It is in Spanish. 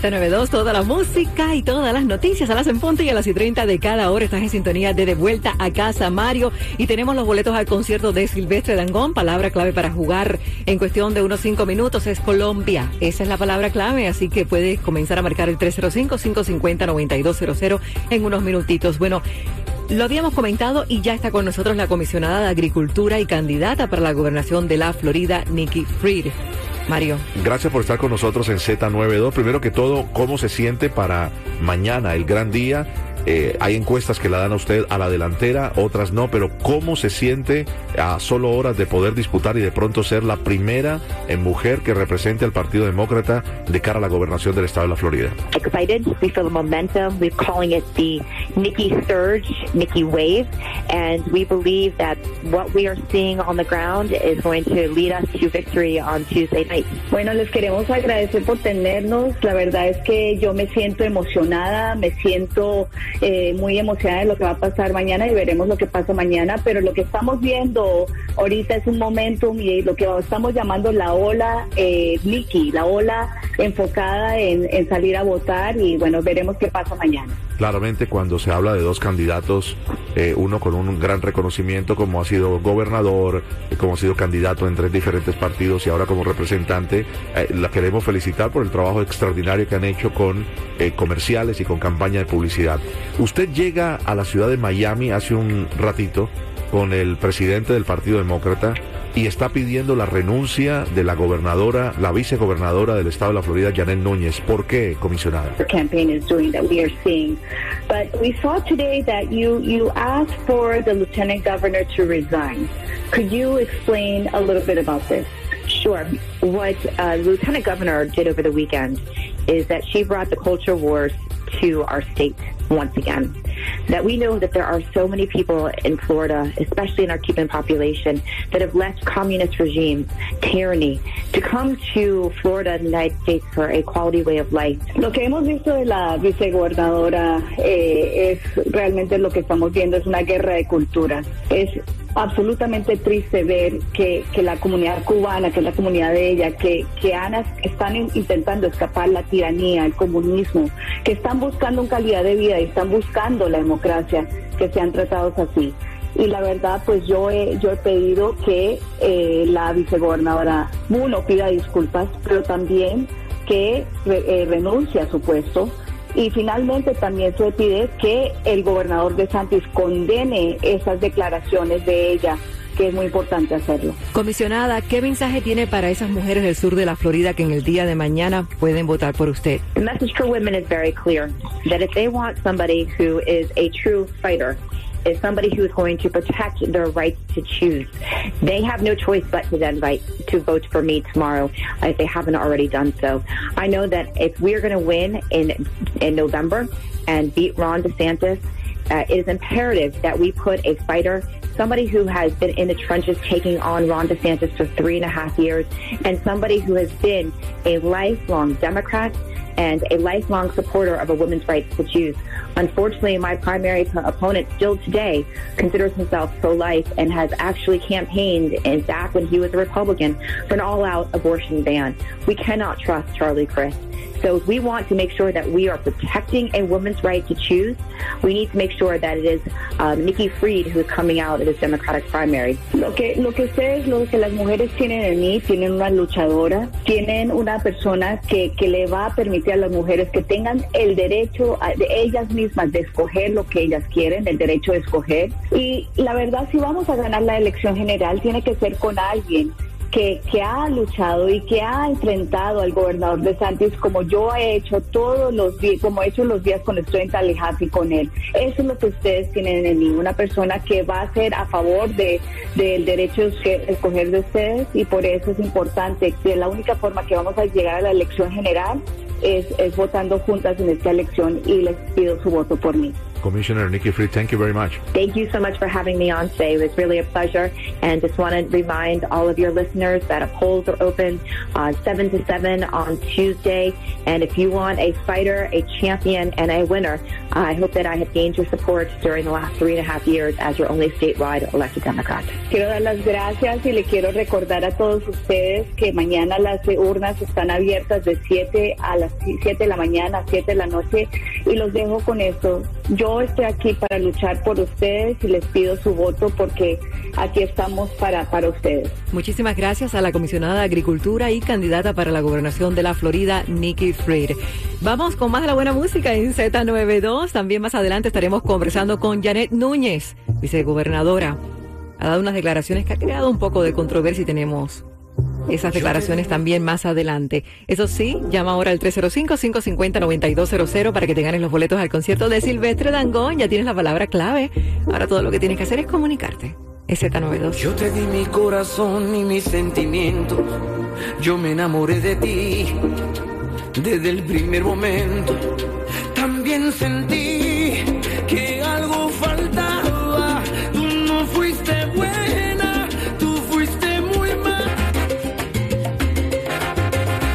Z92, toda la música y todas las noticias a las en punto y a las y 30 de cada hora. Estás en sintonía de De Vuelta a Casa, Mario. Y tenemos los boletos al concierto de Silvestre Dangón. Palabra clave para jugar en cuestión de unos cinco minutos es Colombia. Esa es la palabra clave, así que puedes comenzar a marcar el 305-550-9200 en unos minutitos. Bueno, lo habíamos comentado y ya está con nosotros la comisionada de Agricultura y candidata para la gobernación de la Florida, Nikki Fried. Mario. Gracias por estar con nosotros en Z92. Primero que todo, ¿cómo se siente para mañana, el gran día? Eh, hay encuestas que la dan a usted a la delantera, otras no, pero ¿cómo se siente a solo horas de poder disputar y de pronto ser la primera en mujer que represente al Partido Demócrata de cara a la gobernación del estado de la Florida? Excited, we feel the momentum. We're calling it the Nikki Surge, Nikki Wave, and we believe that what we are seeing on the ground is going to lead us to victory on Tuesday night. Bueno, les queremos agradecer por tenernos. La verdad es que yo me siento emocionada, me siento eh, muy emocionada de lo que va a pasar mañana y veremos lo que pasa mañana, pero lo que estamos viendo ahorita es un momentum y lo que estamos llamando la ola eh, la ola enfocada en, en salir a votar y bueno, veremos qué pasa mañana. Claramente cuando se habla de dos candidatos, eh, uno con un gran reconocimiento como ha sido gobernador, eh, como ha sido candidato en tres diferentes partidos y ahora como representante, eh, la queremos felicitar por el trabajo extraordinario que han hecho con eh, comerciales y con campaña de publicidad. Usted llega a la ciudad de Miami hace un ratito con el presidente del Partido Demócrata y está pidiendo la renuncia de la gobernadora, la vicegobernadora del estado de la Florida, Janet Núñez. ¿Por qué, comisionada? The campaign is doing that we are seeing. But we saw today that you, you asked for the lieutenant governor to resign. Could you explain a little bit about this? Sure. What uh, Lieutenant Governor did over the weekend is that she brought the culture wars to our state once again. That we know that there are so many people in Florida, especially in our Cuban population, that have left communist regimes, tyranny, to come to Florida and the United States for a quality way of life. Lo que hemos visto de la vicegobernadora eh, es realmente lo que estamos viendo, es una guerra de culturas. Es absolutamente triste ver que, que la comunidad cubana, que es la comunidad de ella, que, que han, están in- intentando escapar la tiranía, el comunismo, que están buscando una calidad de vida y están buscando la democracia, que sean tratados así. Y la verdad, pues yo he, yo he pedido que eh, la vicegobernadora, uno, pida disculpas, pero también que re- eh, renuncie a su puesto. Y finalmente también se pide que el gobernador de Santis condene esas declaraciones de ella, que es muy importante hacerlo. Comisionada, ¿qué mensaje tiene para esas mujeres del sur de la Florida que en el día de mañana pueden votar por usted? The message for women is very clear that if they want somebody who is a true fighter, is somebody who is going to protect their rights to choose, they have no choice but to then vote to vote for me tomorrow if they haven't already done so. I know that if we're going to win in in November and beat Ron DeSantis, uh, it is imperative that we put a fighter, somebody who has been in the trenches taking on Ron DeSantis for three and a half years, and somebody who has been a lifelong Democrat and a lifelong supporter of a woman's rights to choose. Unfortunately, my primary opponent still today considers himself pro-life and has actually campaigned and back when he was a Republican for an all-out abortion ban. We cannot trust Charlie Crist. So if we want to make sure that we are protecting a woman's right to choose, we need to make sure that it is um, Nikki Fried who is coming out of this Democratic primary. Lo que, lo que ustedes, lo que las mujeres tienen en mí, tienen una luchadora, tienen una persona que, que le va a permitir a las mujeres que tengan el derecho a- de ellas mismas de escoger lo que ellas quieren, el derecho de escoger. Y la verdad, si vamos a ganar la elección general, tiene que ser con alguien que, que ha luchado y que ha enfrentado al gobernador de Santis como yo he hecho todos los días, como he hecho los días cuando estoy en Tallahassee con él. Eso es lo que ustedes tienen en mí, una persona que va a ser a favor de del derecho de escoger de ustedes y por eso es importante que la única forma que vamos a llegar a la elección general es, es votando juntas en esta elección y les pido su voto por mí. Commissioner Nikki Fried, thank you very much. Thank you so much for having me on today. It was really a pleasure. And just want to remind all of your listeners that polls are open uh, 7 to 7 on Tuesday. And if you want a fighter, a champion, and a winner, I hope that I have gained your support during the last three and a half years as your only statewide elected Democrat. Quiero dar las gracias y le quiero recordar a todos ustedes que mañana las urnas están abiertas de 7 a las 7 de la mañana a 7 de la noche y los dejo con esto. Yo estoy aquí para luchar por ustedes y les pido su voto porque aquí estamos para, para ustedes. Muchísimas gracias a la comisionada de Agricultura y candidata para la gobernación de la Florida, Nikki Fried. Vamos con más de la buena música en Z92. También más adelante estaremos conversando con Janet Núñez, vicegobernadora. Ha dado unas declaraciones que ha creado un poco de controversia y tenemos esas declaraciones también más adelante. Eso sí, llama ahora al 305-550-9200 para que te ganes los boletos al concierto de Silvestre Dangón. Ya tienes la palabra clave. Ahora todo lo que tienes que hacer es comunicarte. Es Z92. Yo te di mi corazón y mis sentimientos. Yo me enamoré de ti desde el primer momento. También sentí